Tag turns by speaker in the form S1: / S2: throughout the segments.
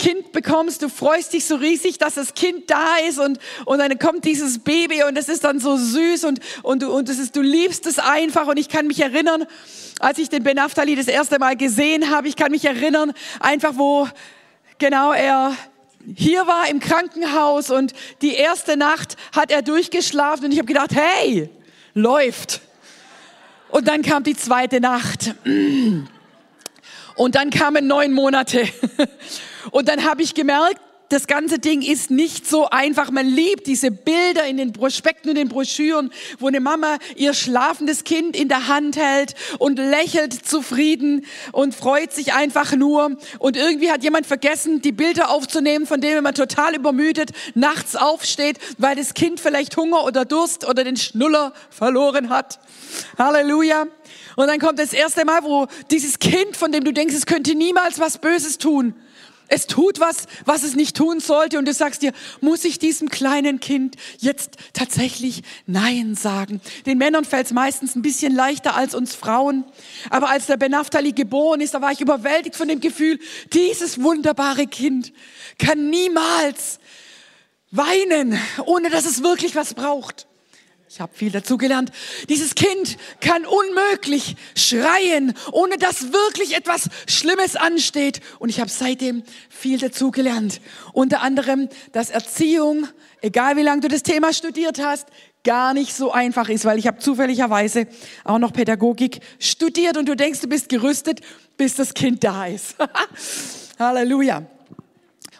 S1: Kind bekommst, du freust dich so riesig, dass das Kind da ist und, und dann kommt dieses Baby und es ist dann so süß und, und, du, und ist, du liebst es einfach und ich kann mich erinnern, als ich den Ben Naftali das erste Mal gesehen habe, ich kann mich erinnern, einfach wo genau er hier war im Krankenhaus und die erste Nacht hat er durchgeschlafen und ich habe gedacht, hey, läuft. Und dann kam die zweite Nacht. Und dann kamen neun Monate. Und dann habe ich gemerkt, das ganze Ding ist nicht so einfach. Man liebt diese Bilder in den Prospekten und den Broschüren, wo eine Mama ihr schlafendes Kind in der Hand hält und lächelt zufrieden und freut sich einfach nur. Und irgendwie hat jemand vergessen, die Bilder aufzunehmen, von denen man total übermüdet nachts aufsteht, weil das Kind vielleicht Hunger oder Durst oder den Schnuller verloren hat. Halleluja. Und dann kommt das erste Mal, wo dieses Kind, von dem du denkst, es könnte niemals was Böses tun, es tut was, was es nicht tun sollte und du sagst dir, muss ich diesem kleinen Kind jetzt tatsächlich Nein sagen? Den Männern fällt es meistens ein bisschen leichter als uns Frauen. Aber als der Benaftali geboren ist, da war ich überwältigt von dem Gefühl, dieses wunderbare Kind kann niemals weinen, ohne dass es wirklich was braucht. Ich habe viel dazu gelernt. Dieses Kind kann unmöglich schreien, ohne dass wirklich etwas Schlimmes ansteht. Und ich habe seitdem viel dazu gelernt. Unter anderem, dass Erziehung, egal wie lange du das Thema studiert hast, gar nicht so einfach ist, weil ich habe zufälligerweise auch noch Pädagogik studiert und du denkst, du bist gerüstet, bis das Kind da ist. Halleluja.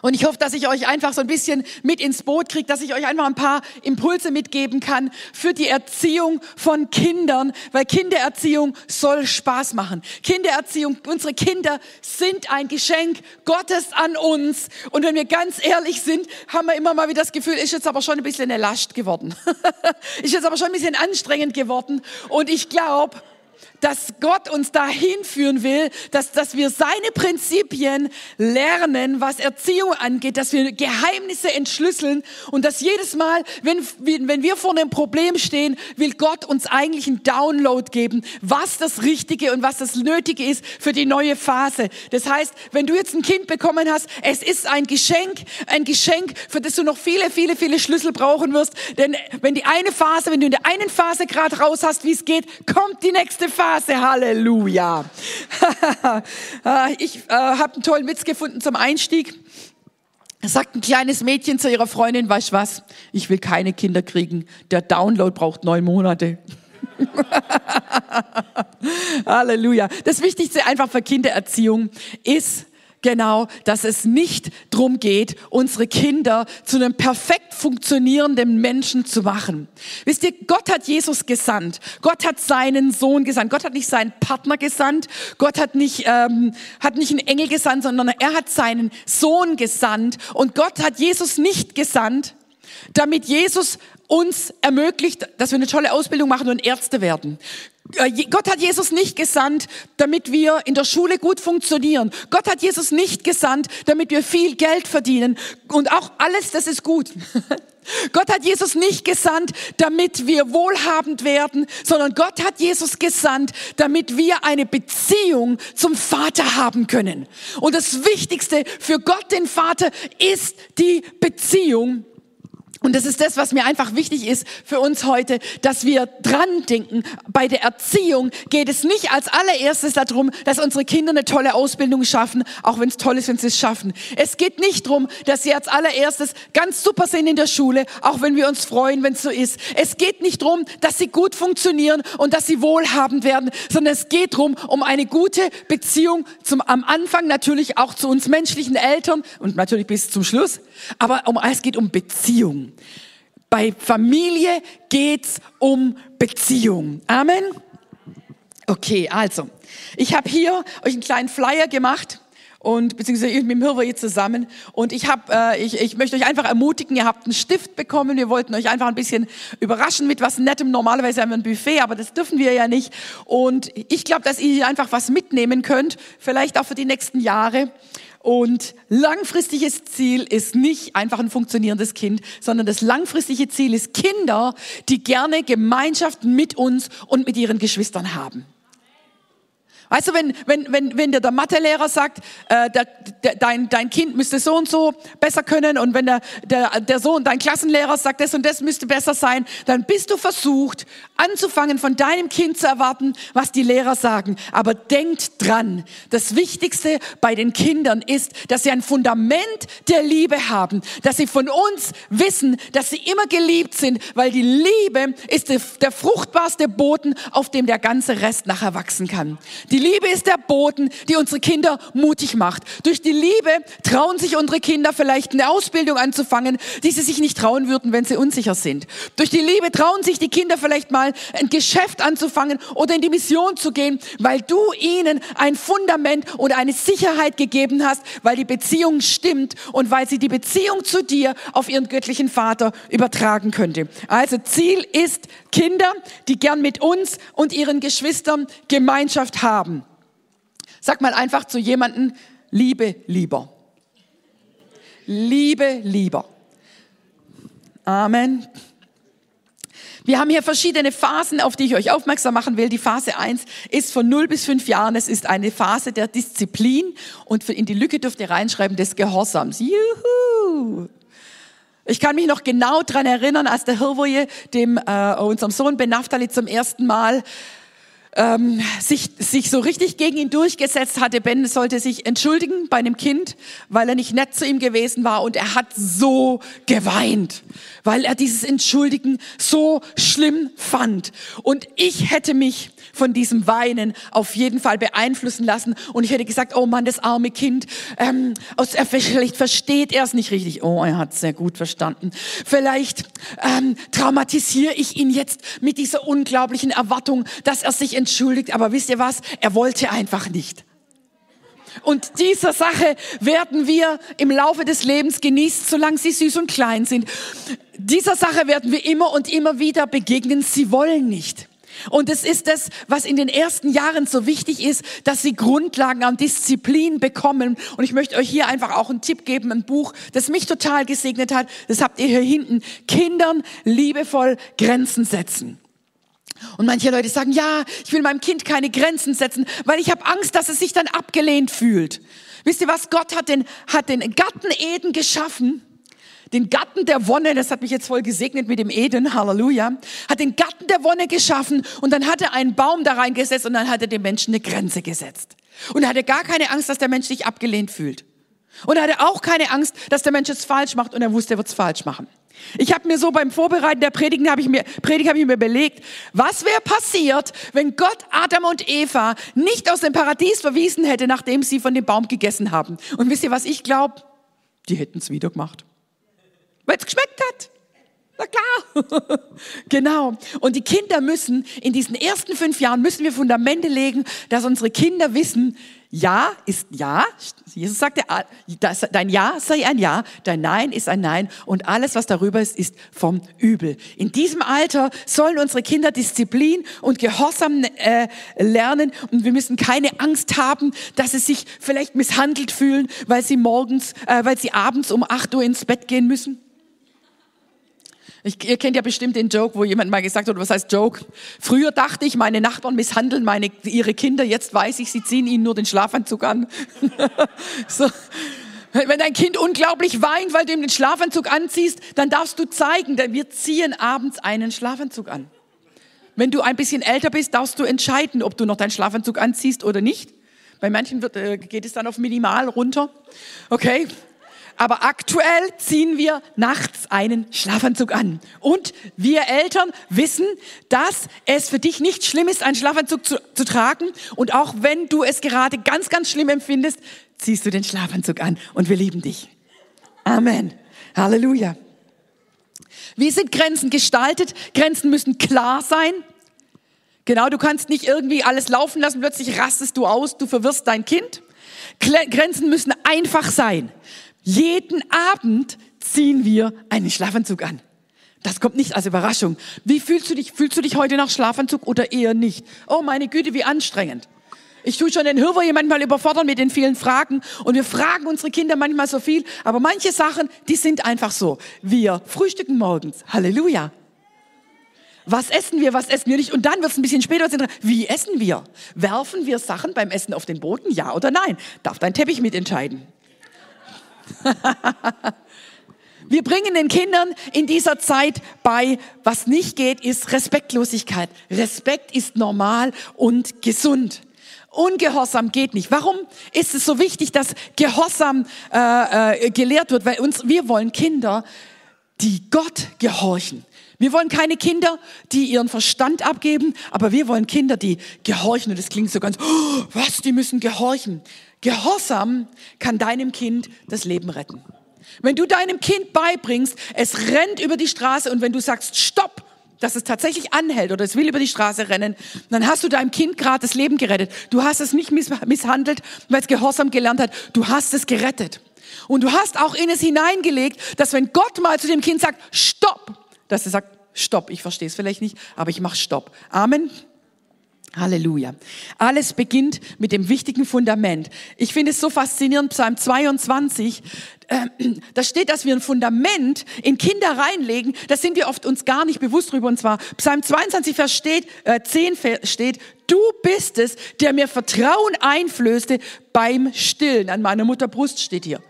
S1: Und ich hoffe, dass ich euch einfach so ein bisschen mit ins Boot kriege, dass ich euch einfach ein paar Impulse mitgeben kann für die Erziehung von Kindern, weil Kindererziehung soll Spaß machen. Kindererziehung, unsere Kinder sind ein Geschenk Gottes an uns. Und wenn wir ganz ehrlich sind, haben wir immer mal wieder das Gefühl, ist jetzt aber schon ein bisschen eine Last geworden. ist jetzt aber schon ein bisschen anstrengend geworden. Und ich glaube, dass Gott uns dahin führen will, dass, dass wir seine Prinzipien lernen, was Erziehung angeht, dass wir Geheimnisse entschlüsseln und dass jedes Mal, wenn, wenn wir vor einem Problem stehen, will Gott uns eigentlich einen Download geben, was das Richtige und was das Nötige ist für die neue Phase. Das heißt, wenn du jetzt ein Kind bekommen hast, es ist ein Geschenk, ein Geschenk, für das du noch viele, viele, viele Schlüssel brauchen wirst. Denn wenn die eine Phase, wenn du in der einen Phase gerade raus hast, wie es geht, kommt die nächste Phase. Straße, Halleluja. Äh, ich äh, habe einen tollen Witz gefunden zum Einstieg. Sagt ein kleines Mädchen zu ihrer Freundin, weißt was, ich will keine Kinder kriegen. Der Download braucht neun Monate. Halleluja. Das Wichtigste einfach für Kindererziehung ist, genau, dass es nicht drum geht, unsere Kinder zu einem perfekt funktionierenden Menschen zu machen. Wisst ihr, Gott hat Jesus gesandt. Gott hat seinen Sohn gesandt. Gott hat nicht seinen Partner gesandt. Gott hat nicht, ähm, hat nicht einen Engel gesandt, sondern er hat seinen Sohn gesandt. Und Gott hat Jesus nicht gesandt, damit Jesus uns ermöglicht, dass wir eine tolle Ausbildung machen und Ärzte werden. Äh, Gott hat Jesus nicht gesandt, damit wir in der Schule gut funktionieren. Gott hat Jesus nicht gesandt, damit wir viel Geld verdienen. Und auch alles, das ist gut. Gott hat Jesus nicht gesandt, damit wir wohlhabend werden, sondern Gott hat Jesus gesandt, damit wir eine Beziehung zum Vater haben können. Und das Wichtigste für Gott, den Vater, ist die Beziehung und das ist das, was mir einfach wichtig ist für uns heute, dass wir dran denken. Bei der Erziehung geht es nicht als allererstes darum, dass unsere Kinder eine tolle Ausbildung schaffen, auch wenn es toll ist, wenn sie es schaffen. Es geht nicht darum, dass sie als allererstes ganz super sind in der Schule, auch wenn wir uns freuen, wenn es so ist. Es geht nicht darum, dass sie gut funktionieren und dass sie wohlhabend werden, sondern es geht darum, um eine gute Beziehung zum, am Anfang natürlich auch zu uns menschlichen Eltern und natürlich bis zum Schluss. Aber um, es geht um Beziehung. Bei Familie geht's um Beziehung. Amen. Okay, also, ich habe hier euch einen kleinen Flyer gemacht und beziehungsweise mit dem jetzt zusammen. Und ich habe, äh, ich, ich möchte euch einfach ermutigen, ihr habt einen Stift bekommen, wir wollten euch einfach ein bisschen überraschen mit was Nettem. Normalerweise haben wir ein Buffet, aber das dürfen wir ja nicht. Und ich glaube, dass ihr hier einfach was mitnehmen könnt, vielleicht auch für die nächsten Jahre. Und langfristiges Ziel ist nicht einfach ein funktionierendes Kind, sondern das langfristige Ziel ist Kinder, die gerne Gemeinschaft mit uns und mit ihren Geschwistern haben. Weißt du, wenn, wenn, wenn, wenn dir der Mathelehrer sagt, äh, der, der, dein, dein Kind müsste so und so besser können und wenn der, der, der Sohn, dein Klassenlehrer sagt, das und das müsste besser sein, dann bist du versucht, anzufangen von deinem Kind zu erwarten, was die Lehrer sagen. Aber denkt dran, das Wichtigste bei den Kindern ist, dass sie ein Fundament der Liebe haben, dass sie von uns wissen, dass sie immer geliebt sind, weil die Liebe ist der fruchtbarste Boden, auf dem der ganze Rest nachher wachsen kann. Die Liebe ist der Boden, die unsere Kinder mutig macht. Durch die Liebe trauen sich unsere Kinder vielleicht eine Ausbildung anzufangen, die sie sich nicht trauen würden, wenn sie unsicher sind. Durch die Liebe trauen sich die Kinder vielleicht mal ein Geschäft anzufangen oder in die Mission zu gehen, weil du ihnen ein Fundament und eine Sicherheit gegeben hast, weil die Beziehung stimmt und weil sie die Beziehung zu dir auf ihren göttlichen Vater übertragen könnte. Also Ziel ist Kinder, die gern mit uns und ihren Geschwistern Gemeinschaft haben. Sag mal einfach zu jemanden, Liebe lieber. Liebe lieber. Amen. Wir haben hier verschiedene Phasen, auf die ich euch aufmerksam machen will. Die Phase 1 ist von 0 bis 5 Jahren. Es ist eine Phase der Disziplin und in die Lücke dürft ihr reinschreiben des Gehorsams. Juhu! Ich kann mich noch genau dran erinnern, als der Hirwoje dem äh, unserem Sohn Benaftali zum ersten Mal ähm, sich, sich so richtig gegen ihn durchgesetzt hatte. Ben sollte sich entschuldigen bei einem Kind, weil er nicht nett zu ihm gewesen war und er hat so geweint, weil er dieses Entschuldigen so schlimm fand. Und ich hätte mich von diesem Weinen auf jeden Fall beeinflussen lassen und ich hätte gesagt, oh Mann, das arme Kind, ähm, aus, vielleicht versteht er es nicht richtig. Oh, er hat es sehr gut verstanden. Vielleicht ähm, traumatisiere ich ihn jetzt mit dieser unglaublichen Erwartung, dass er sich entschuldigt. Aber wisst ihr was? Er wollte einfach nicht. Und dieser Sache werden wir im Laufe des Lebens genießen, solange sie süß und klein sind. Dieser Sache werden wir immer und immer wieder begegnen. Sie wollen nicht. Und es ist das, was in den ersten Jahren so wichtig ist, dass sie Grundlagen an Disziplin bekommen. Und ich möchte euch hier einfach auch einen Tipp geben, ein Buch, das mich total gesegnet hat. Das habt ihr hier hinten. Kindern liebevoll Grenzen setzen. Und manche Leute sagen, ja, ich will meinem Kind keine Grenzen setzen, weil ich habe Angst, dass es sich dann abgelehnt fühlt. Wisst ihr was? Gott hat den, hat den Garten Eden geschaffen, den Garten der Wonne, das hat mich jetzt voll gesegnet mit dem Eden, Halleluja, hat den Garten der Wonne geschaffen und dann hat er einen Baum da reingesetzt und dann hat er dem Menschen eine Grenze gesetzt. Und er hatte gar keine Angst, dass der Mensch sich abgelehnt fühlt. Und er hatte auch keine Angst, dass der Mensch es falsch macht und er wusste, er wird es falsch machen. Ich habe mir so beim Vorbereiten der Predigt habe ich mir Predigt habe ich mir überlegt, was wäre passiert, wenn Gott Adam und Eva nicht aus dem Paradies verwiesen hätte, nachdem sie von dem Baum gegessen haben. Und wisst ihr, was ich glaube? Die hätten es wieder gemacht. Weil es geschmeckt hat. Na klar. genau. Und die Kinder müssen, in diesen ersten fünf Jahren müssen wir Fundamente legen, dass unsere Kinder wissen, ja ist Ja. Jesus sagte, dein Ja sei ein Ja, dein Nein ist ein Nein und alles, was darüber ist, ist vom Übel. In diesem Alter sollen unsere Kinder Disziplin und Gehorsam äh, lernen und wir müssen keine Angst haben, dass sie sich vielleicht misshandelt fühlen, weil sie morgens, äh, weil sie abends um acht Uhr ins Bett gehen müssen. Ich, ihr kennt ja bestimmt den Joke, wo jemand mal gesagt hat, was heißt Joke? Früher dachte ich, meine Nachbarn misshandeln meine, ihre Kinder, jetzt weiß ich, sie ziehen ihnen nur den Schlafanzug an. so. Wenn dein Kind unglaublich weint, weil du ihm den Schlafanzug anziehst, dann darfst du zeigen, denn wir ziehen abends einen Schlafanzug an. Wenn du ein bisschen älter bist, darfst du entscheiden, ob du noch deinen Schlafanzug anziehst oder nicht. Bei manchen wird, äh, geht es dann auf minimal runter. Okay, aber aktuell ziehen wir nachts einen Schlafanzug an. Und wir Eltern wissen, dass es für dich nicht schlimm ist, einen Schlafanzug zu, zu tragen. Und auch wenn du es gerade ganz, ganz schlimm empfindest, ziehst du den Schlafanzug an. Und wir lieben dich. Amen. Halleluja. Wie sind Grenzen gestaltet? Grenzen müssen klar sein. Genau, du kannst nicht irgendwie alles laufen lassen, plötzlich rastest du aus, du verwirrst dein Kind. Grenzen müssen einfach sein. Jeden Abend ziehen wir einen Schlafanzug an. Das kommt nicht als Überraschung. Wie fühlst du dich? Fühlst du dich heute nach Schlafanzug oder eher nicht? Oh meine Güte, wie anstrengend. Ich tue schon den Hirwer manchmal überfordern mit den vielen Fragen und wir fragen unsere Kinder manchmal so viel, aber manche Sachen, die sind einfach so. Wir frühstücken morgens. Halleluja. Was essen wir, was essen wir nicht? Und dann wird es ein bisschen später, wie essen wir? Werfen wir Sachen beim Essen auf den Boden, ja oder nein? Darf dein Teppich mitentscheiden? wir bringen den Kindern in dieser Zeit bei, was nicht geht, ist Respektlosigkeit. Respekt ist normal und gesund. Ungehorsam geht nicht. Warum ist es so wichtig, dass Gehorsam äh, äh, gelehrt wird? Weil uns, wir wollen Kinder, die Gott gehorchen. Wir wollen keine Kinder, die ihren Verstand abgeben, aber wir wollen Kinder, die gehorchen. Und das klingt so ganz, oh, was, die müssen gehorchen. Gehorsam kann deinem Kind das Leben retten. Wenn du deinem Kind beibringst, es rennt über die Straße und wenn du sagst, stopp, dass es tatsächlich anhält oder es will über die Straße rennen, dann hast du deinem Kind gerade das Leben gerettet. Du hast es nicht misshandelt, weil es Gehorsam gelernt hat. Du hast es gerettet. Und du hast auch in es hineingelegt, dass wenn Gott mal zu dem Kind sagt, stopp, dass er sagt, stopp, ich verstehe es vielleicht nicht, aber ich mache stopp. Amen. Halleluja. Alles beginnt mit dem wichtigen Fundament. Ich finde es so faszinierend, Psalm 22, äh, da steht, dass wir ein Fundament in Kinder reinlegen, da sind wir oft uns gar nicht bewusst drüber. Und zwar Psalm 22, Vers steht, äh, 10 steht, du bist es, der mir Vertrauen einflößte beim Stillen. An meiner Mutter Brust steht hier.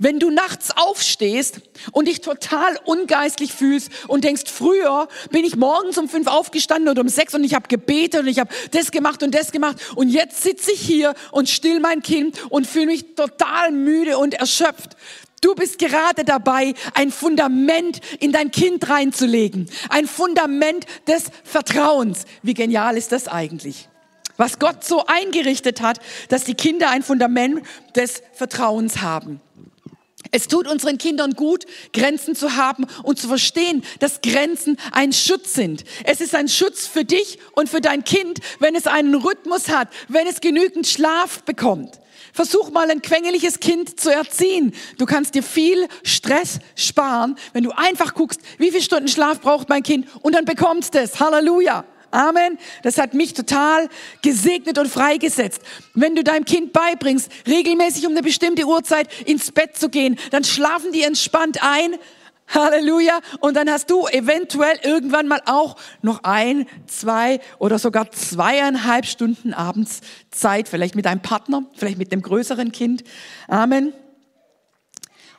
S1: Wenn du nachts aufstehst und dich total ungeistlich fühlst und denkst, früher bin ich morgens um fünf aufgestanden oder um sechs und ich habe gebetet und ich habe das gemacht und das gemacht und jetzt sitze ich hier und still mein Kind und fühle mich total müde und erschöpft. Du bist gerade dabei, ein Fundament in dein Kind reinzulegen. Ein Fundament des Vertrauens. Wie genial ist das eigentlich? Was Gott so eingerichtet hat, dass die Kinder ein Fundament des Vertrauens haben. Es tut unseren Kindern gut, Grenzen zu haben und zu verstehen, dass Grenzen ein Schutz sind. Es ist ein Schutz für dich und für dein Kind, wenn es einen Rhythmus hat, wenn es genügend Schlaf bekommt. Versuch mal ein quengeliges Kind zu erziehen. Du kannst dir viel Stress sparen, wenn du einfach guckst, wie viele Stunden Schlaf braucht mein Kind und dann bekommst es. Halleluja. Amen. Das hat mich total gesegnet und freigesetzt. Wenn du deinem Kind beibringst, regelmäßig um eine bestimmte Uhrzeit ins Bett zu gehen, dann schlafen die entspannt ein. Halleluja. Und dann hast du eventuell irgendwann mal auch noch ein, zwei oder sogar zweieinhalb Stunden abends Zeit, vielleicht mit deinem Partner, vielleicht mit dem größeren Kind. Amen.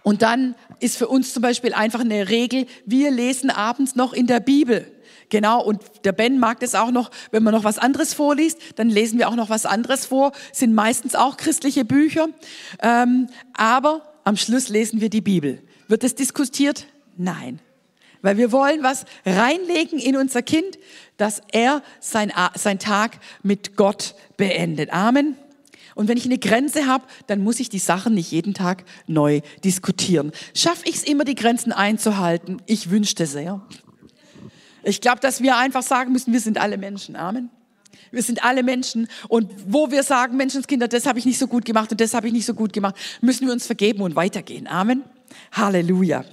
S1: Und dann ist für uns zum Beispiel einfach eine Regel, wir lesen abends noch in der Bibel. Genau, und der Ben mag das auch noch, wenn man noch was anderes vorliest, dann lesen wir auch noch was anderes vor, sind meistens auch christliche Bücher, ähm, aber am Schluss lesen wir die Bibel. Wird es diskutiert? Nein. Weil wir wollen was reinlegen in unser Kind, dass er sein, sein Tag mit Gott beendet. Amen. Und wenn ich eine Grenze habe, dann muss ich die Sachen nicht jeden Tag neu diskutieren. Schaffe ich es immer, die Grenzen einzuhalten? Ich wünschte sehr. Ich glaube, dass wir einfach sagen müssen, wir sind alle Menschen. Amen. Wir sind alle Menschen und wo wir sagen, Menschenskinder, das habe ich nicht so gut gemacht und das habe ich nicht so gut gemacht, müssen wir uns vergeben und weitergehen. Amen. Halleluja.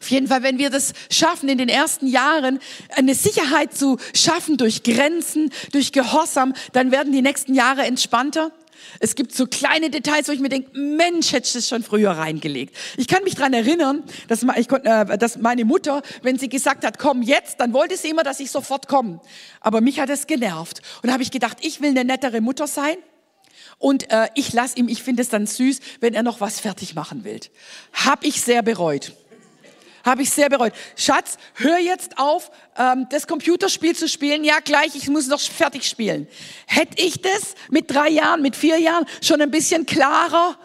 S1: Auf jeden Fall, wenn wir das schaffen, in den ersten Jahren eine Sicherheit zu schaffen durch Grenzen, durch Gehorsam, dann werden die nächsten Jahre entspannter. Es gibt so kleine Details, wo ich mir denke, Mensch, hätte ich das schon früher reingelegt. Ich kann mich dran erinnern, dass, ich, äh, dass meine Mutter, wenn sie gesagt hat, komm jetzt, dann wollte sie immer, dass ich sofort komme. Aber mich hat es genervt. Und da habe ich gedacht, ich will eine nettere Mutter sein. Und äh, ich lasse ihm, ich finde es dann süß, wenn er noch was fertig machen will. Hab ich sehr bereut. Habe ich sehr bereut. Schatz, hör jetzt auf, ähm, das Computerspiel zu spielen. Ja, gleich, ich muss noch fertig spielen. Hätte ich das mit drei Jahren, mit vier Jahren schon ein bisschen klarer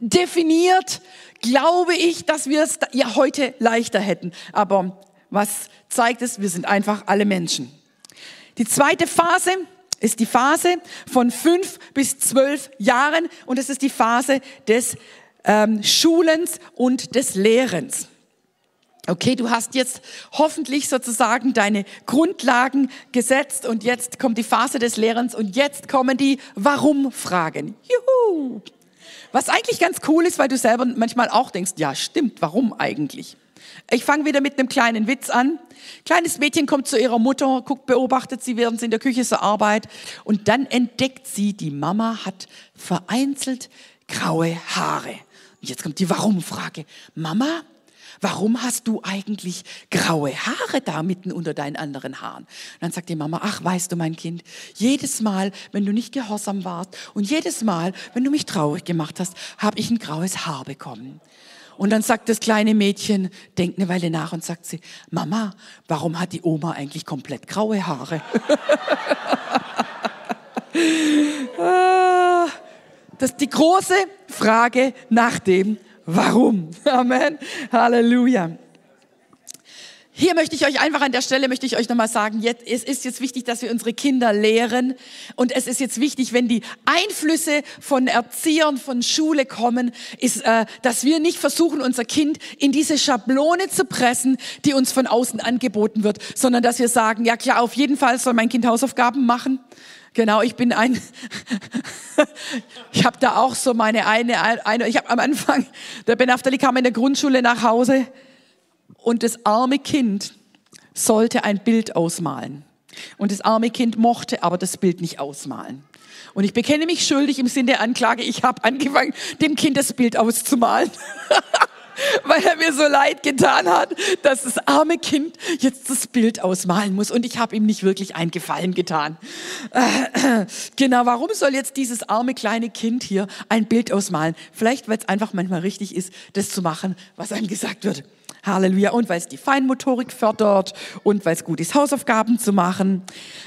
S1: definiert, glaube ich, dass wir es ja heute leichter hätten. Aber was zeigt es? Wir sind einfach alle Menschen. Die zweite Phase ist die Phase von fünf bis zwölf Jahren und es ist die Phase des ähm, Schulens und des Lehrens. Okay, du hast jetzt hoffentlich sozusagen deine Grundlagen gesetzt und jetzt kommt die Phase des Lehrens und jetzt kommen die Warum-Fragen. Juhu! Was eigentlich ganz cool ist, weil du selber manchmal auch denkst, ja stimmt, warum eigentlich? Ich fange wieder mit einem kleinen Witz an. Kleines Mädchen kommt zu ihrer Mutter, guckt, beobachtet sie, während sie in der Küche zur Arbeit und dann entdeckt sie, die Mama hat vereinzelt graue Haare. Und jetzt kommt die Warum-Frage. Mama, Warum hast du eigentlich graue Haare da mitten unter deinen anderen Haaren? Und dann sagt die Mama, ach, weißt du, mein Kind, jedes Mal, wenn du nicht gehorsam warst und jedes Mal, wenn du mich traurig gemacht hast, habe ich ein graues Haar bekommen. Und dann sagt das kleine Mädchen, denkt eine Weile nach und sagt sie, Mama, warum hat die Oma eigentlich komplett graue Haare? Ah, das ist die große Frage nach dem Warum. Amen. Halleluja. Hier möchte ich euch einfach an der Stelle möchte ich euch nochmal sagen, jetzt, es ist jetzt wichtig, dass wir unsere Kinder lehren und es ist jetzt wichtig, wenn die Einflüsse von Erziehern, von Schule kommen, ist, äh, dass wir nicht versuchen, unser Kind in diese Schablone zu pressen, die uns von außen angeboten wird, sondern dass wir sagen, ja klar, auf jeden Fall soll mein Kind Hausaufgaben machen. Genau, ich bin ein, ich habe da auch so meine eine, eine ich habe am Anfang, der Ben Aftali kam in der Grundschule nach Hause und das arme Kind sollte ein Bild ausmalen. Und das arme Kind mochte aber das Bild nicht ausmalen. Und ich bekenne mich schuldig im Sinne der Anklage, ich habe angefangen, dem Kind das Bild auszumalen. weil er mir so leid getan hat, dass das arme Kind jetzt das Bild ausmalen muss. Und ich habe ihm nicht wirklich einen Gefallen getan. Äh, genau, warum soll jetzt dieses arme kleine Kind hier ein Bild ausmalen? Vielleicht, weil es einfach manchmal richtig ist, das zu machen, was einem gesagt wird. Halleluja. Und weil es die Feinmotorik fördert und weil es gut ist, Hausaufgaben zu machen.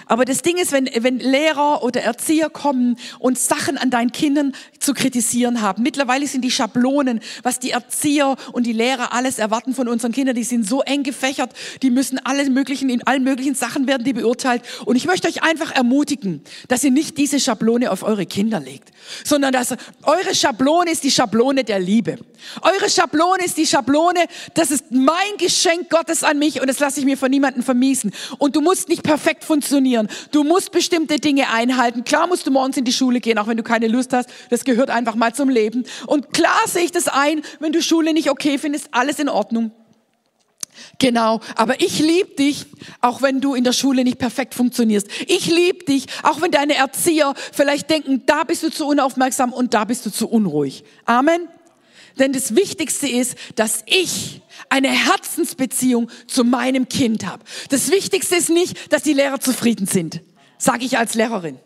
S1: Aber das Ding ist, wenn, wenn Lehrer oder Erzieher kommen und Sachen an deinen Kindern zu kritisieren haben. Mittlerweile sind die Schablonen, was die Erzieher und die Lehrer alles erwarten von unseren Kindern, die sind so eng gefächert, die müssen alle möglichen, in allen möglichen Sachen werden die beurteilt. Und ich möchte euch einfach ermutigen, dass ihr nicht diese Schablone auf eure Kinder legt, sondern dass eure Schablone ist die Schablone der Liebe. Eure Schablone ist die Schablone, das mein Geschenk Gottes an mich und das lasse ich mir von niemandem vermiesen. Und du musst nicht perfekt funktionieren. Du musst bestimmte Dinge einhalten. Klar musst du morgens in die Schule gehen, auch wenn du keine Lust hast. Das gehört einfach mal zum Leben. Und klar sehe ich das ein, wenn du Schule nicht okay findest, alles in Ordnung. Genau, aber ich liebe dich, auch wenn du in der Schule nicht perfekt funktionierst. Ich liebe dich, auch wenn deine Erzieher vielleicht denken, da bist du zu unaufmerksam und da bist du zu unruhig. Amen. Denn das Wichtigste ist, dass ich eine Herzensbeziehung zu meinem Kind habe. Das Wichtigste ist nicht, dass die Lehrer zufrieden sind, sage ich als Lehrerin.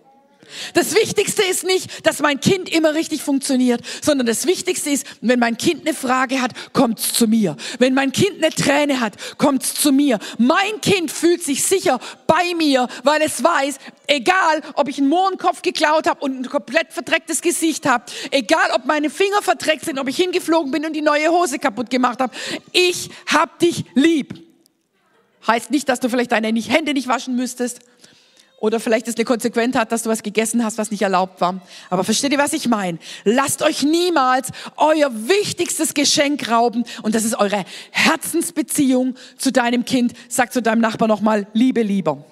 S1: Das Wichtigste ist nicht, dass mein Kind immer richtig funktioniert, sondern das Wichtigste ist, wenn mein Kind eine Frage hat, kommt's zu mir. Wenn mein Kind eine Träne hat, kommt's zu mir. Mein Kind fühlt sich sicher bei mir, weil es weiß, egal, ob ich einen Mohrenkopf geklaut habe und ein komplett verdrecktes Gesicht habe, egal, ob meine Finger verdreckt sind, ob ich hingeflogen bin und die neue Hose kaputt gemacht habe, ich hab dich lieb. Heißt nicht, dass du vielleicht deine Hände nicht waschen müsstest oder vielleicht es eine Konsequenz hat, dass du was gegessen hast, was nicht erlaubt war. Aber versteht ihr, was ich meine? Lasst euch niemals euer wichtigstes Geschenk rauben und das ist eure Herzensbeziehung zu deinem Kind. Sag zu deinem Nachbar nochmal, Liebe lieber.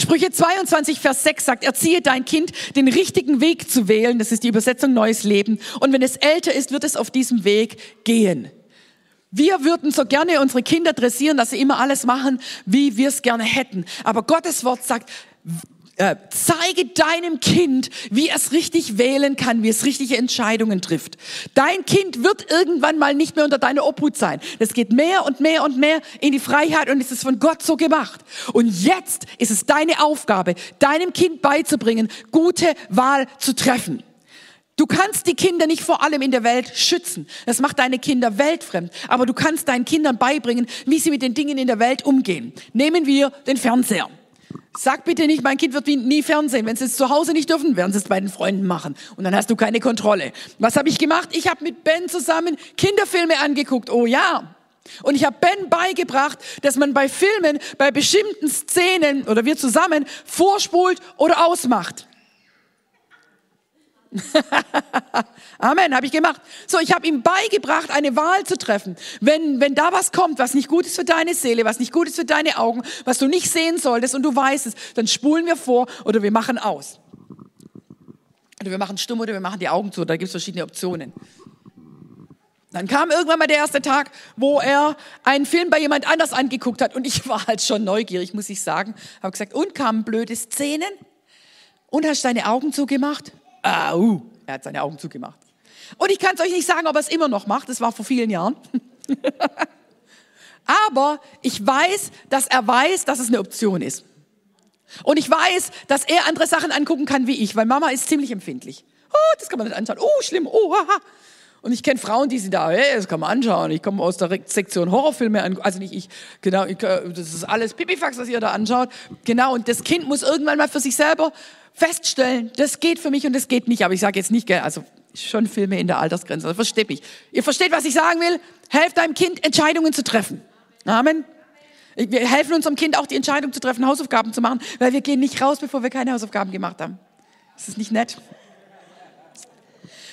S1: Sprüche 22, Vers 6 sagt, erziehe dein Kind, den richtigen Weg zu wählen. Das ist die Übersetzung Neues Leben. Und wenn es älter ist, wird es auf diesem Weg gehen. Wir würden so gerne unsere Kinder dressieren, dass sie immer alles machen, wie wir es gerne hätten. Aber Gottes Wort sagt, äh, zeige deinem Kind, wie es richtig wählen kann, wie es richtige Entscheidungen trifft. Dein Kind wird irgendwann mal nicht mehr unter deiner Obhut sein. Das geht mehr und mehr und mehr in die Freiheit und es ist von Gott so gemacht. Und jetzt ist es deine Aufgabe, deinem Kind beizubringen, gute Wahl zu treffen. Du kannst die Kinder nicht vor allem in der Welt schützen. Das macht deine Kinder weltfremd. Aber du kannst deinen Kindern beibringen, wie sie mit den Dingen in der Welt umgehen. Nehmen wir den Fernseher. Sag bitte nicht, mein Kind wird nie Fernsehen. Wenn sie es zu Hause nicht dürfen, werden sie es bei den Freunden machen. Und dann hast du keine Kontrolle. Was habe ich gemacht? Ich habe mit Ben zusammen Kinderfilme angeguckt. Oh ja. Und ich habe Ben beigebracht, dass man bei Filmen, bei bestimmten Szenen oder wir zusammen vorspult oder ausmacht. Amen, habe ich gemacht. So, ich habe ihm beigebracht, eine Wahl zu treffen. Wenn, wenn da was kommt, was nicht gut ist für deine Seele, was nicht gut ist für deine Augen, was du nicht sehen solltest und du weißt es, dann spulen wir vor oder wir machen aus. Oder wir machen stumm oder wir machen die Augen zu. Da gibt es verschiedene Optionen. Dann kam irgendwann mal der erste Tag, wo er einen Film bei jemand anders angeguckt hat und ich war halt schon neugierig, muss ich sagen. Habe gesagt, und kamen blöde Szenen? Und hast deine Augen zugemacht? Au, er hat seine Augen zugemacht. Und ich kann es euch nicht sagen, ob er es immer noch macht. Das war vor vielen Jahren. Aber ich weiß, dass er weiß, dass es eine Option ist. Und ich weiß, dass er andere Sachen angucken kann wie ich, weil Mama ist ziemlich empfindlich. Oh, das kann man nicht anschauen. Oh, schlimm. Oh, haha. Und ich kenne Frauen, die sind da, hey, das kann man anschauen. Ich komme aus der Sektion Horrorfilme an, also nicht ich, genau, ich, äh, das ist alles Pipifax, was ihr da anschaut. Genau, und das Kind muss irgendwann mal für sich selber feststellen, das geht für mich und das geht nicht. Aber ich sage jetzt nicht, also schon Filme in der Altersgrenze, also versteht mich. Ihr versteht, was ich sagen will? Helft deinem Kind, Entscheidungen zu treffen. Amen. Wir helfen unserem Kind auch, die Entscheidung zu treffen, Hausaufgaben zu machen, weil wir gehen nicht raus, bevor wir keine Hausaufgaben gemacht haben. Ist das nicht nett?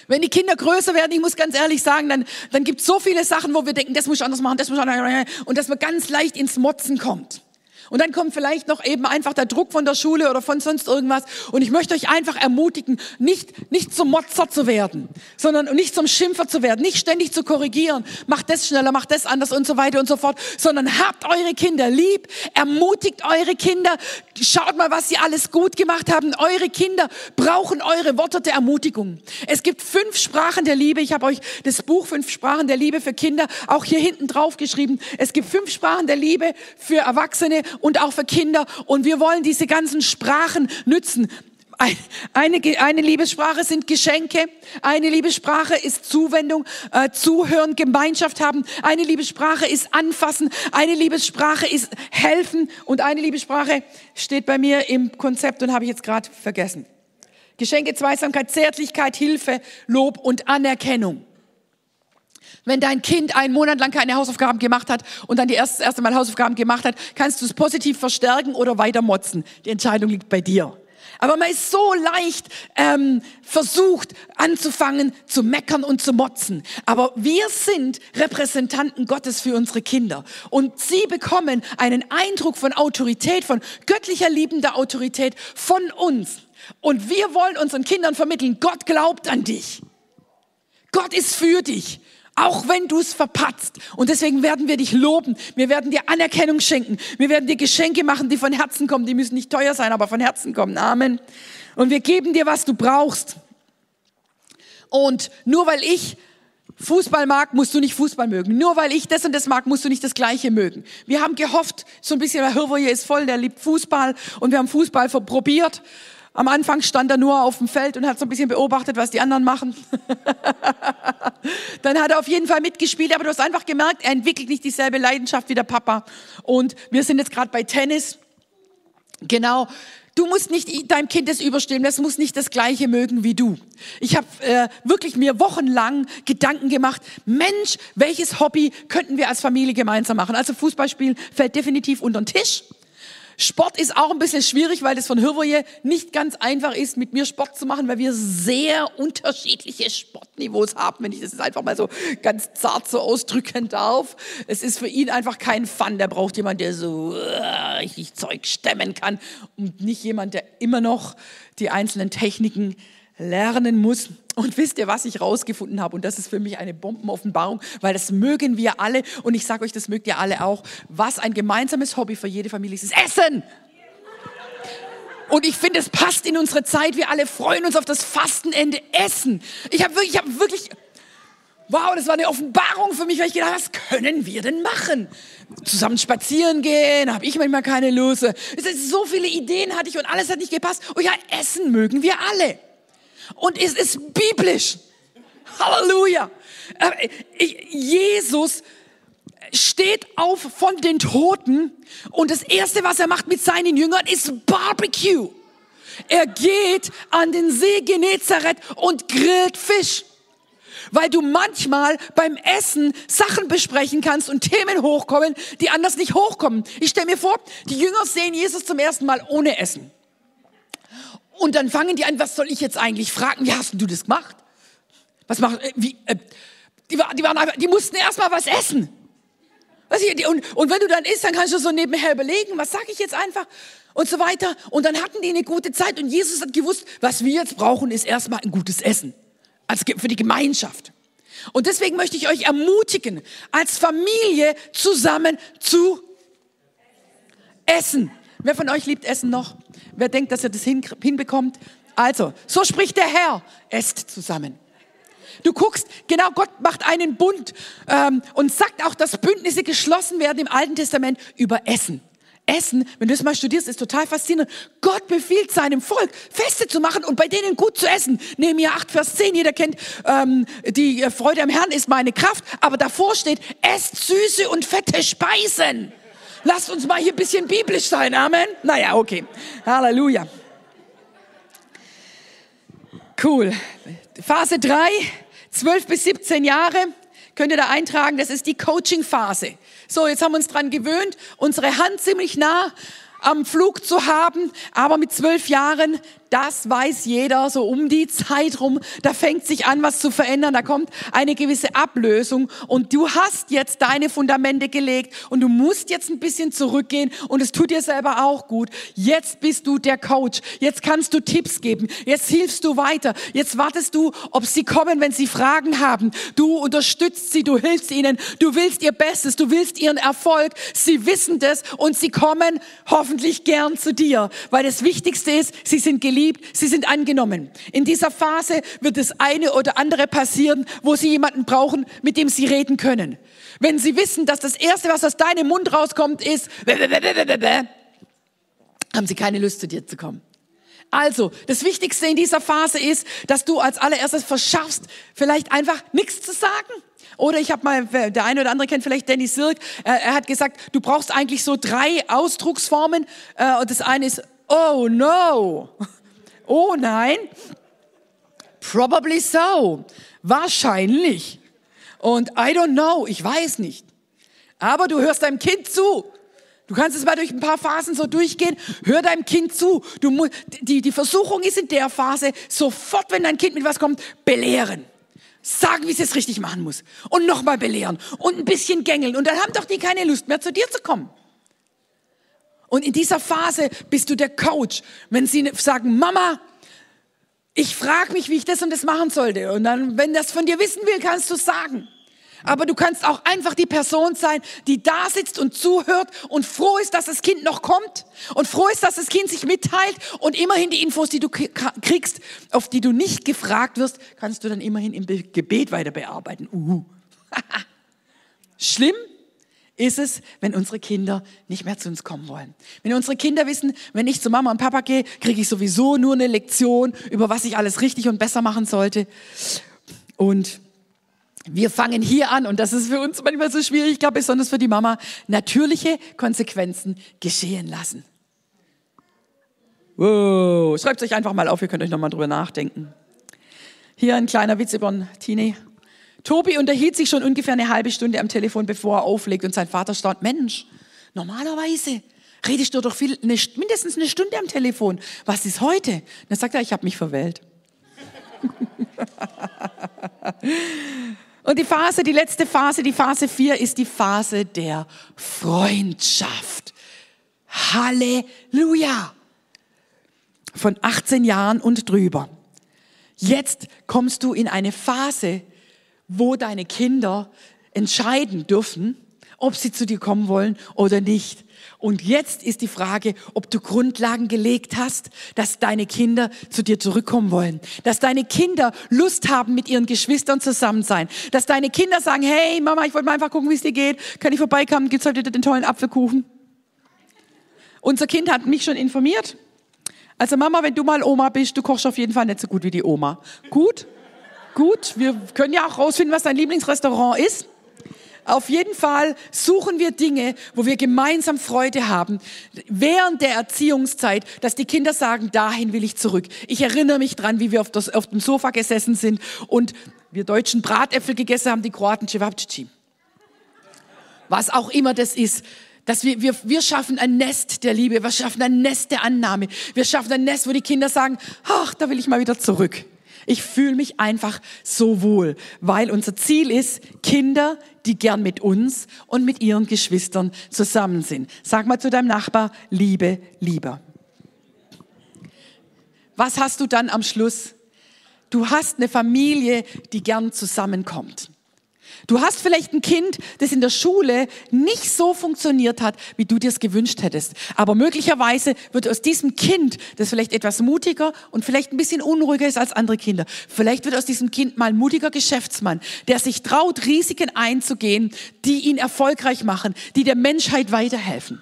S1: Wenn die Kinder größer werden, ich muss ganz ehrlich sagen, dann, dann gibt es so viele Sachen, wo wir denken, das muss ich anders machen, das muss ich anders machen, und dass man ganz leicht ins Motzen kommt. Und dann kommt vielleicht noch eben einfach der Druck von der Schule oder von sonst irgendwas. Und ich möchte euch einfach ermutigen, nicht, nicht zum Motzer zu werden, sondern nicht zum Schimpfer zu werden, nicht ständig zu korrigieren. Macht das schneller, macht das anders und so weiter und so fort, sondern habt eure Kinder lieb, ermutigt eure Kinder, schaut mal, was sie alles gut gemacht haben. Eure Kinder brauchen eure Worte der Ermutigung. Es gibt fünf Sprachen der Liebe. Ich habe euch das Buch Fünf Sprachen der Liebe für Kinder auch hier hinten drauf geschrieben. Es gibt fünf Sprachen der Liebe für Erwachsene und auch für Kinder. Und wir wollen diese ganzen Sprachen nützen. Eine, eine Liebessprache sind Geschenke, eine Liebessprache ist Zuwendung, äh, Zuhören, Gemeinschaft haben, eine Liebessprache ist Anfassen, eine Liebessprache ist Helfen und eine Liebessprache steht bei mir im Konzept und habe ich jetzt gerade vergessen. Geschenke, Zweisamkeit, Zärtlichkeit, Hilfe, Lob und Anerkennung. Wenn dein Kind einen Monat lang keine Hausaufgaben gemacht hat und dann die erste, erste Mal Hausaufgaben gemacht hat, kannst du es positiv verstärken oder weiter motzen. Die Entscheidung liegt bei dir. Aber man ist so leicht ähm, versucht anzufangen zu meckern und zu motzen. Aber wir sind Repräsentanten Gottes für unsere Kinder. Und sie bekommen einen Eindruck von Autorität, von göttlicher liebender Autorität von uns. Und wir wollen unseren Kindern vermitteln, Gott glaubt an dich. Gott ist für dich. Auch wenn du es verpatzt. Und deswegen werden wir dich loben. Wir werden dir Anerkennung schenken. Wir werden dir Geschenke machen, die von Herzen kommen. Die müssen nicht teuer sein, aber von Herzen kommen. Amen. Und wir geben dir, was du brauchst. Und nur weil ich Fußball mag, musst du nicht Fußball mögen. Nur weil ich das und das mag, musst du nicht das Gleiche mögen. Wir haben gehofft, so ein bisschen, der Hirwoje ist voll, der liebt Fußball und wir haben Fußball probiert am Anfang stand er nur auf dem Feld und hat so ein bisschen beobachtet, was die anderen machen. Dann hat er auf jeden Fall mitgespielt, aber du hast einfach gemerkt, er entwickelt nicht dieselbe Leidenschaft wie der Papa. Und wir sind jetzt gerade bei Tennis. Genau. Du musst nicht deinem Kind das überstehen, das muss nicht das Gleiche mögen wie du. Ich habe äh, wirklich mir wochenlang Gedanken gemacht, Mensch, welches Hobby könnten wir als Familie gemeinsam machen? Also Fußballspielen fällt definitiv unter den Tisch. Sport ist auch ein bisschen schwierig, weil das von Hirvoje nicht ganz einfach ist, mit mir Sport zu machen, weil wir sehr unterschiedliche Sportniveaus haben, wenn ich das einfach mal so ganz zart so ausdrücken darf. Es ist für ihn einfach kein Fun. Der braucht jemand, der so uh, richtig Zeug stemmen kann und nicht jemand, der immer noch die einzelnen Techniken lernen muss. Und wisst ihr, was ich rausgefunden habe? Und das ist für mich eine Bombenoffenbarung, weil das mögen wir alle. Und ich sage euch, das mögt ihr alle auch. Was ein gemeinsames Hobby für jede Familie ist, ist Essen. Und ich finde, es passt in unsere Zeit. Wir alle freuen uns auf das Fastenende Essen. Ich habe wirklich, ich hab wirklich, wow, das war eine Offenbarung für mich, weil ich gedacht was können wir denn machen? Zusammen spazieren gehen, habe ich manchmal keine Lust. So viele Ideen hatte ich und alles hat nicht gepasst. Oh ja, Essen mögen wir alle. Und es ist biblisch. Halleluja. Äh, Jesus steht auf von den Toten und das erste, was er macht mit seinen Jüngern, ist Barbecue. Er geht an den See Genezareth und grillt Fisch. Weil du manchmal beim Essen Sachen besprechen kannst und Themen hochkommen, die anders nicht hochkommen. Ich stelle mir vor, die Jünger sehen Jesus zum ersten Mal ohne Essen. Und dann fangen die an, was soll ich jetzt eigentlich fragen? Wie hast du das gemacht? Was machen, äh, wie, äh, die, die, waren einfach, die mussten erstmal was essen. Was ich, und, und wenn du dann isst, dann kannst du so nebenher überlegen, was sage ich jetzt einfach und so weiter. Und dann hatten die eine gute Zeit und Jesus hat gewusst, was wir jetzt brauchen, ist erstmal ein gutes Essen. Also für die Gemeinschaft. Und deswegen möchte ich euch ermutigen, als Familie zusammen zu essen. Wer von euch liebt Essen noch? Wer denkt, dass er das hin, hinbekommt? Also, so spricht der Herr. Esst zusammen. Du guckst, genau, Gott macht einen Bund ähm, und sagt auch, dass Bündnisse geschlossen werden im Alten Testament über Essen. Essen, wenn du es mal studierst, ist total faszinierend. Gott befiehlt seinem Volk, Feste zu machen und bei denen gut zu essen. Nehemiah 8, Vers 10, jeder kennt, ähm, die Freude am Herrn ist meine Kraft, aber davor steht, esst süße und fette Speisen. Lasst uns mal hier ein bisschen biblisch sein, Amen. Naja, okay. Halleluja. Cool. Phase 3, 12 bis 17 Jahre, könnt ihr da eintragen, das ist die Coaching-Phase. So, jetzt haben wir uns dran gewöhnt, unsere Hand ziemlich nah am Flug zu haben, aber mit zwölf Jahren das weiß jeder so um die Zeit rum. Da fängt sich an, was zu verändern. Da kommt eine gewisse Ablösung und du hast jetzt deine Fundamente gelegt und du musst jetzt ein bisschen zurückgehen und es tut dir selber auch gut. Jetzt bist du der Coach. Jetzt kannst du Tipps geben. Jetzt hilfst du weiter. Jetzt wartest du, ob sie kommen, wenn sie Fragen haben. Du unterstützt sie, du hilfst ihnen. Du willst ihr Bestes, du willst ihren Erfolg. Sie wissen das und sie kommen hoffentlich gern zu dir, weil das Wichtigste ist, sie sind geliebt geliebt, sie sind angenommen. In dieser Phase wird das eine oder andere passieren, wo sie jemanden brauchen, mit dem sie reden können. Wenn sie wissen, dass das Erste, was aus deinem Mund rauskommt, ist, haben sie keine Lust, zu dir zu kommen. Also, das Wichtigste in dieser Phase ist, dass du als allererstes verschaffst, vielleicht einfach nichts zu sagen. Oder ich habe mal, der eine oder andere kennt vielleicht Danny Sirk, er, hat gesagt, du brauchst eigentlich so drei Ausdrucksformen. Äh, und das eine ist, oh no. Oh nein, probably so. Wahrscheinlich. Und I don't know, ich weiß nicht. Aber du hörst deinem Kind zu. Du kannst es mal durch ein paar Phasen so durchgehen. Hör deinem Kind zu. Du die, die Versuchung ist in der Phase, sofort, wenn dein Kind mit was kommt, belehren. Sagen, wie es jetzt richtig machen muss. Und nochmal belehren. Und ein bisschen gängeln. Und dann haben doch die keine Lust mehr, zu dir zu kommen. Und in dieser Phase bist du der Coach. Wenn sie sagen, Mama, ich frage mich, wie ich das und das machen sollte. Und dann, wenn das von dir wissen will, kannst du sagen. Aber du kannst auch einfach die Person sein, die da sitzt und zuhört und froh ist, dass das Kind noch kommt und froh ist, dass das Kind sich mitteilt und immerhin die Infos, die du kriegst, auf die du nicht gefragt wirst, kannst du dann immerhin im Gebet weiter bearbeiten. Uh. Schlimm? ist es, wenn unsere Kinder nicht mehr zu uns kommen wollen. Wenn unsere Kinder wissen, wenn ich zu Mama und Papa gehe, kriege ich sowieso nur eine Lektion über was ich alles richtig und besser machen sollte. Und wir fangen hier an, und das ist für uns manchmal so schwierig, glaube besonders für die Mama, natürliche Konsequenzen geschehen lassen. Wow, schreibt euch einfach mal auf, ihr könnt euch nochmal drüber nachdenken. Hier ein kleiner Witz über einen Teenie. Tobi unterhielt sich schon ungefähr eine halbe Stunde am Telefon, bevor er auflegt und sein Vater staunt, Mensch, normalerweise redest du doch viel, eine, mindestens eine Stunde am Telefon. Was ist heute? Dann sagt er, ich habe mich verwählt. und die Phase, die letzte Phase, die Phase 4 ist die Phase der Freundschaft. Halleluja. Von 18 Jahren und drüber. Jetzt kommst du in eine Phase, wo deine Kinder entscheiden dürfen, ob sie zu dir kommen wollen oder nicht. Und jetzt ist die Frage, ob du Grundlagen gelegt hast, dass deine Kinder zu dir zurückkommen wollen, dass deine Kinder Lust haben, mit ihren Geschwistern zusammen sein, dass deine Kinder sagen, hey Mama, ich wollte mal einfach gucken, wie es dir geht, kann ich vorbeikommen, gibt's heute den tollen Apfelkuchen? Unser Kind hat mich schon informiert. Also Mama, wenn du mal Oma bist, du kochst auf jeden Fall nicht so gut wie die Oma. Gut? Gut, wir können ja auch rausfinden, was dein Lieblingsrestaurant ist. Auf jeden Fall suchen wir Dinge, wo wir gemeinsam Freude haben, während der Erziehungszeit, dass die Kinder sagen, dahin will ich zurück. Ich erinnere mich dran, wie wir auf, das, auf dem Sofa gesessen sind und wir Deutschen Bratäpfel gegessen haben, die Kroaten Cevapcici. Was auch immer das ist. Dass wir, wir, wir schaffen ein Nest der Liebe, wir schaffen ein Nest der Annahme, wir schaffen ein Nest, wo die Kinder sagen, ach, da will ich mal wieder zurück. Ich fühle mich einfach so wohl, weil unser Ziel ist, Kinder, die gern mit uns und mit ihren Geschwistern zusammen sind. Sag mal zu deinem Nachbar, Liebe, lieber. Was hast du dann am Schluss? Du hast eine Familie, die gern zusammenkommt. Du hast vielleicht ein Kind, das in der Schule nicht so funktioniert hat, wie du dir es gewünscht hättest. Aber möglicherweise wird aus diesem Kind, das vielleicht etwas mutiger und vielleicht ein bisschen unruhiger ist als andere Kinder, vielleicht wird aus diesem Kind mal ein mutiger Geschäftsmann, der sich traut, Risiken einzugehen, die ihn erfolgreich machen, die der Menschheit weiterhelfen.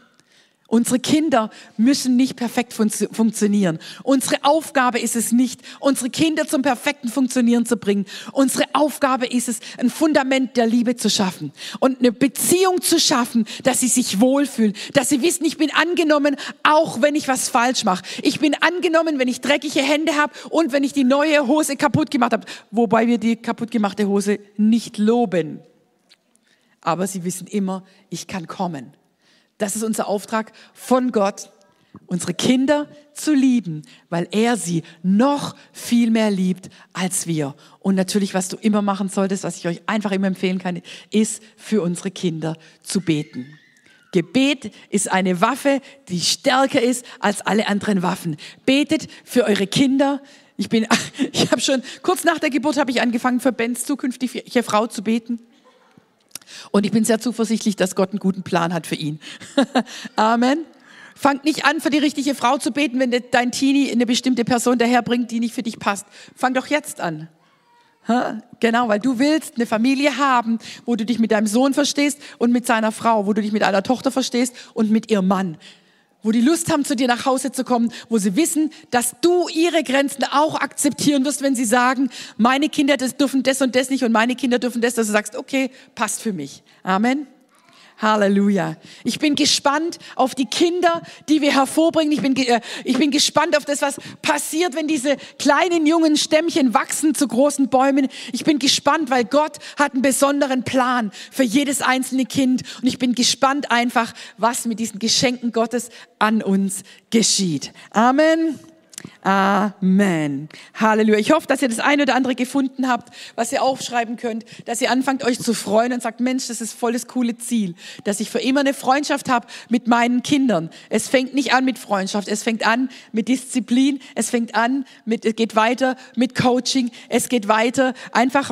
S1: Unsere Kinder müssen nicht perfekt fun funktionieren. Unsere Aufgabe ist es nicht, unsere Kinder zum perfekten Funktionieren zu bringen. Unsere Aufgabe ist es, ein Fundament der Liebe zu schaffen und eine Beziehung zu schaffen, dass sie sich wohlfühlen, dass sie wissen, ich bin angenommen, auch wenn ich was falsch mache. Ich bin angenommen, wenn ich dreckige Hände habe und wenn ich die neue Hose kaputt gemacht habe, wobei wir die kaputt gemachte Hose nicht loben. Aber sie wissen immer, ich kann kommen. Das ist unser Auftrag von Gott, unsere Kinder zu lieben, weil er sie noch viel mehr liebt als wir. Und natürlich, was du immer machen solltest, was ich euch einfach immer empfehlen kann, ist für unsere Kinder zu beten. Gebet ist eine Waffe, die stärker ist als alle anderen Waffen. Betet für eure Kinder. Ich bin, ich habe schon kurz nach der Geburt habe ich angefangen für Bens zukünftige Frau zu beten. Und ich bin sehr zuversichtlich, dass Gott einen guten Plan hat für ihn. Amen. Fangt nicht an, für die richtige Frau zu beten, wenn dein Teenie eine bestimmte Person daherbringt, die nicht für dich passt. Fang doch jetzt an. Genau, weil du willst eine Familie haben, wo du dich mit deinem Sohn verstehst und mit seiner Frau, wo du dich mit einer Tochter verstehst und mit ihrem Mann wo die Lust haben, zu dir nach Hause zu kommen, wo sie wissen, dass du ihre Grenzen auch akzeptieren wirst, wenn sie sagen, meine Kinder das dürfen das und das nicht und meine Kinder dürfen das, dass du sagst, okay, passt für mich. Amen. Halleluja. Ich bin gespannt auf die Kinder, die wir hervorbringen. Ich bin, äh, ich bin gespannt auf das, was passiert, wenn diese kleinen jungen Stämmchen wachsen zu großen Bäumen. Ich bin gespannt, weil Gott hat einen besonderen Plan für jedes einzelne Kind. Und ich bin gespannt einfach, was mit diesen Geschenken Gottes an uns geschieht. Amen. Amen. Halleluja. Ich hoffe, dass ihr das eine oder andere gefunden habt, was ihr aufschreiben könnt, dass ihr anfangt euch zu freuen und sagt, Mensch, das ist voll das coole Ziel, dass ich für immer eine Freundschaft habe mit meinen Kindern. Es fängt nicht an mit Freundschaft, es fängt an mit Disziplin, es fängt an mit, es geht weiter mit Coaching, es geht weiter einfach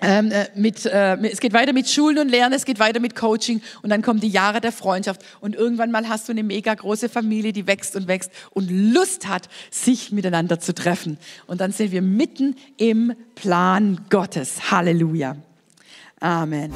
S1: ähm, äh, mit, äh, es geht weiter mit Schulen und Lernen, es geht weiter mit Coaching und dann kommen die Jahre der Freundschaft und irgendwann mal hast du eine mega große Familie, die wächst und wächst und Lust hat, sich miteinander zu treffen. Und dann sind wir mitten im Plan Gottes. Halleluja. Amen.